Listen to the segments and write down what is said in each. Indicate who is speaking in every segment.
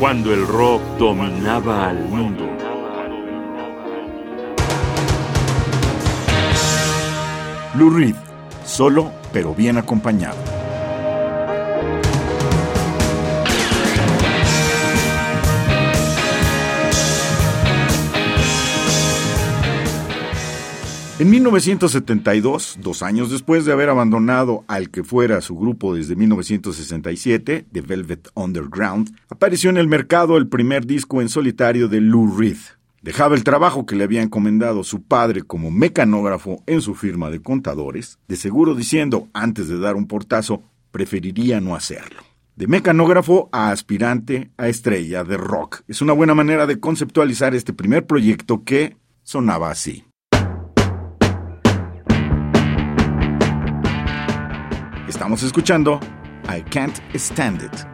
Speaker 1: cuando el rock dominaba al mundo.
Speaker 2: Lou Reed, solo pero bien acompañado. En 1972, dos años después de haber abandonado al que fuera su grupo desde 1967, The Velvet Underground, apareció en el mercado el primer disco en solitario de Lou Reed. Dejaba el trabajo que le había encomendado su padre como mecanógrafo en su firma de contadores, de seguro diciendo, antes de dar un portazo, preferiría no hacerlo. De mecanógrafo a aspirante a estrella de rock. Es una buena manera de conceptualizar este primer proyecto que sonaba así. Estamos escuchando I Can't Stand It.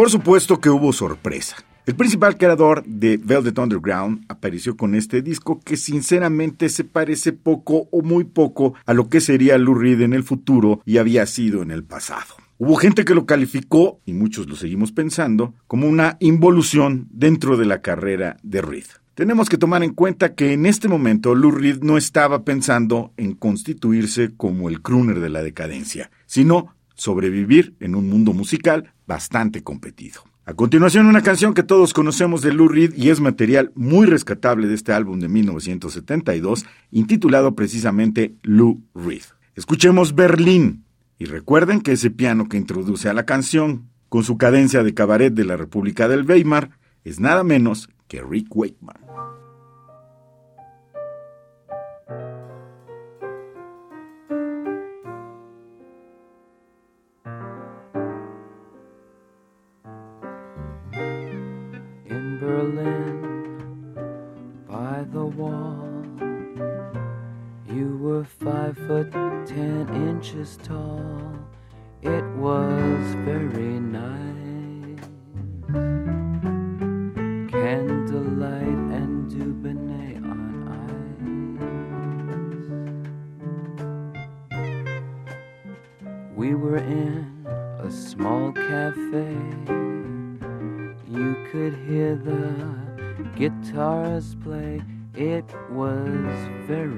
Speaker 2: Por supuesto que hubo sorpresa. El principal creador de Velvet Underground apareció con este disco que sinceramente se parece poco o muy poco a lo que sería Lou Reed en el futuro y había sido en el pasado. Hubo gente que lo calificó, y muchos lo seguimos pensando, como una involución dentro de la carrera de Reed. Tenemos que tomar en cuenta que en este momento Lou Reed no estaba pensando en constituirse como el crooner de la decadencia, sino sobrevivir en un mundo musical bastante competido. A continuación, una canción que todos conocemos de Lou Reed y es material muy rescatable de este álbum de 1972, intitulado precisamente Lou Reed. Escuchemos Berlín y recuerden que ese piano que introduce a la canción, con su cadencia de cabaret de la República del Weimar, es nada menos que Rick Wakeman.
Speaker 3: Guitars play. It was very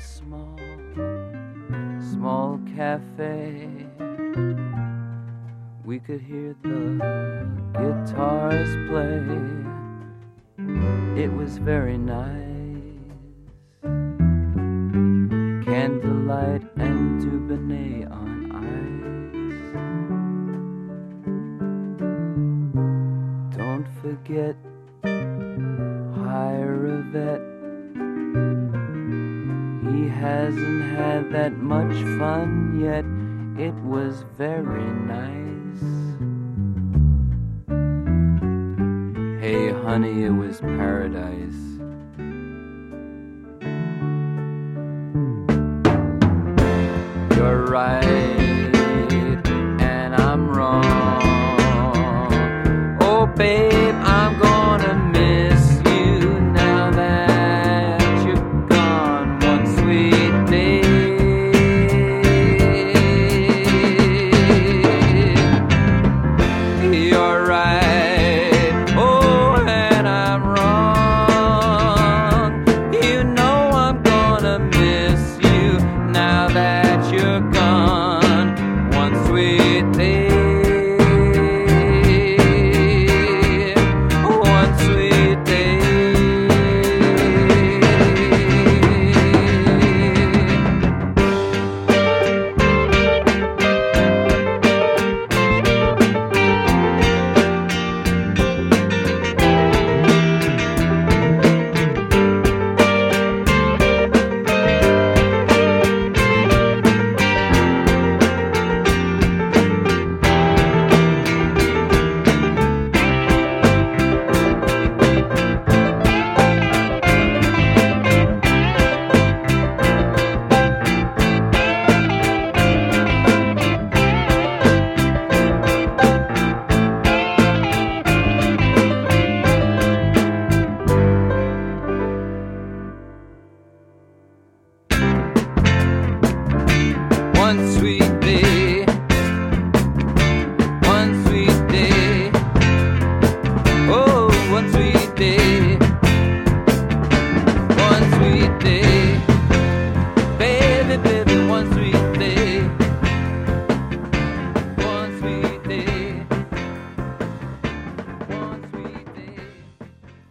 Speaker 2: small, small cafe. We could hear the guitars play. It was very nice. Candlelight and Dubonnet on ice. Don't forget hire a He hasn't had that much fun yet. It was very nice. Hey, honey, it was paradise. You're right,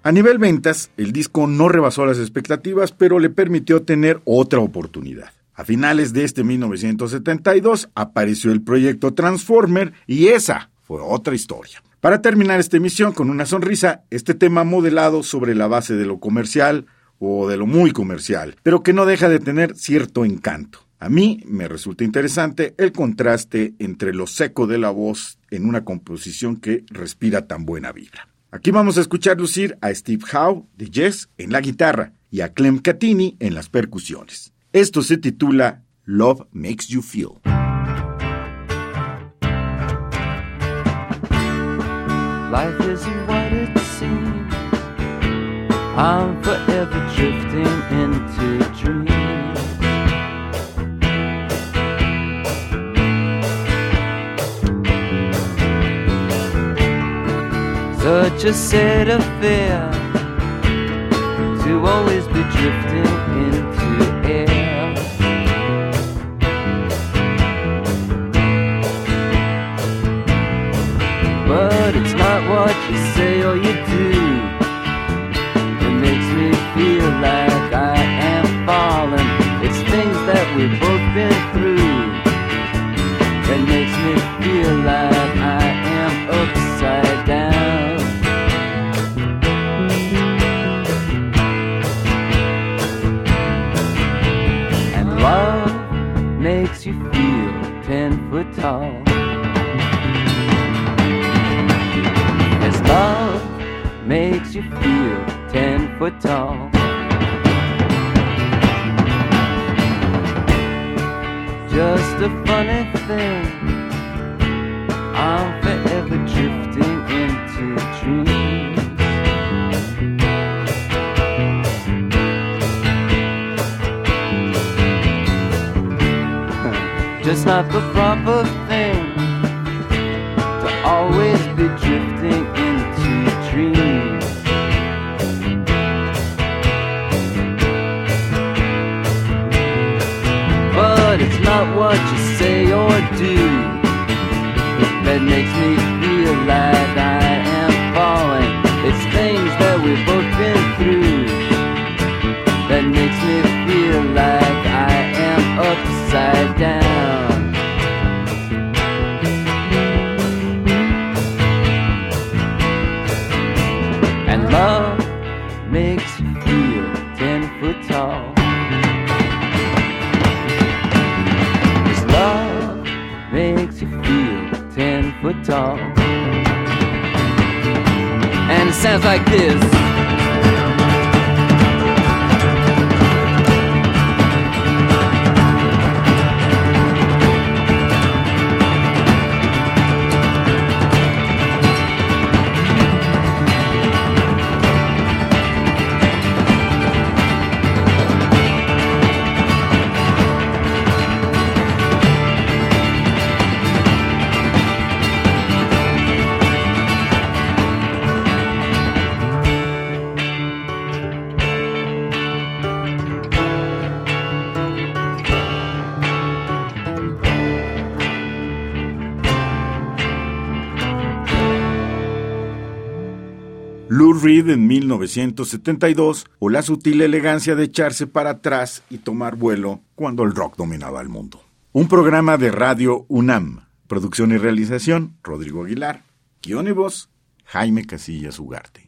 Speaker 4: A nivel ventas, el disco no rebasó las expectativas, pero le permitió tener otra oportunidad. A finales de este 1972 apareció el proyecto Transformer y esa fue otra historia. Para terminar esta emisión con una sonrisa, este tema modelado sobre la base de lo comercial o de lo muy comercial, pero que no deja de tener cierto encanto. A mí me resulta interesante el contraste entre lo seco de la voz en una composición que respira tan buena vibra. Aquí vamos a escuchar lucir a Steve Howe de Yes en la guitarra y a Clem Catini en las percusiones. Esto se titula Love Makes You Feel.
Speaker 2: Life isn't what it seems. I'm forever drifting into Such a sad affair to always be drifting But it's not what you say or do that makes me feel like I am falling. It's things that we've both been through that makes me feel like I am upside down. And love makes you feel ten foot tall. Sounds like this.
Speaker 4: En 1972 o la sutil elegancia de echarse para atrás y tomar vuelo cuando el rock dominaba el mundo. Un programa de radio UNAM. Producción y realización, Rodrigo Aguilar. Guión y voz, Jaime Casillas Ugarte.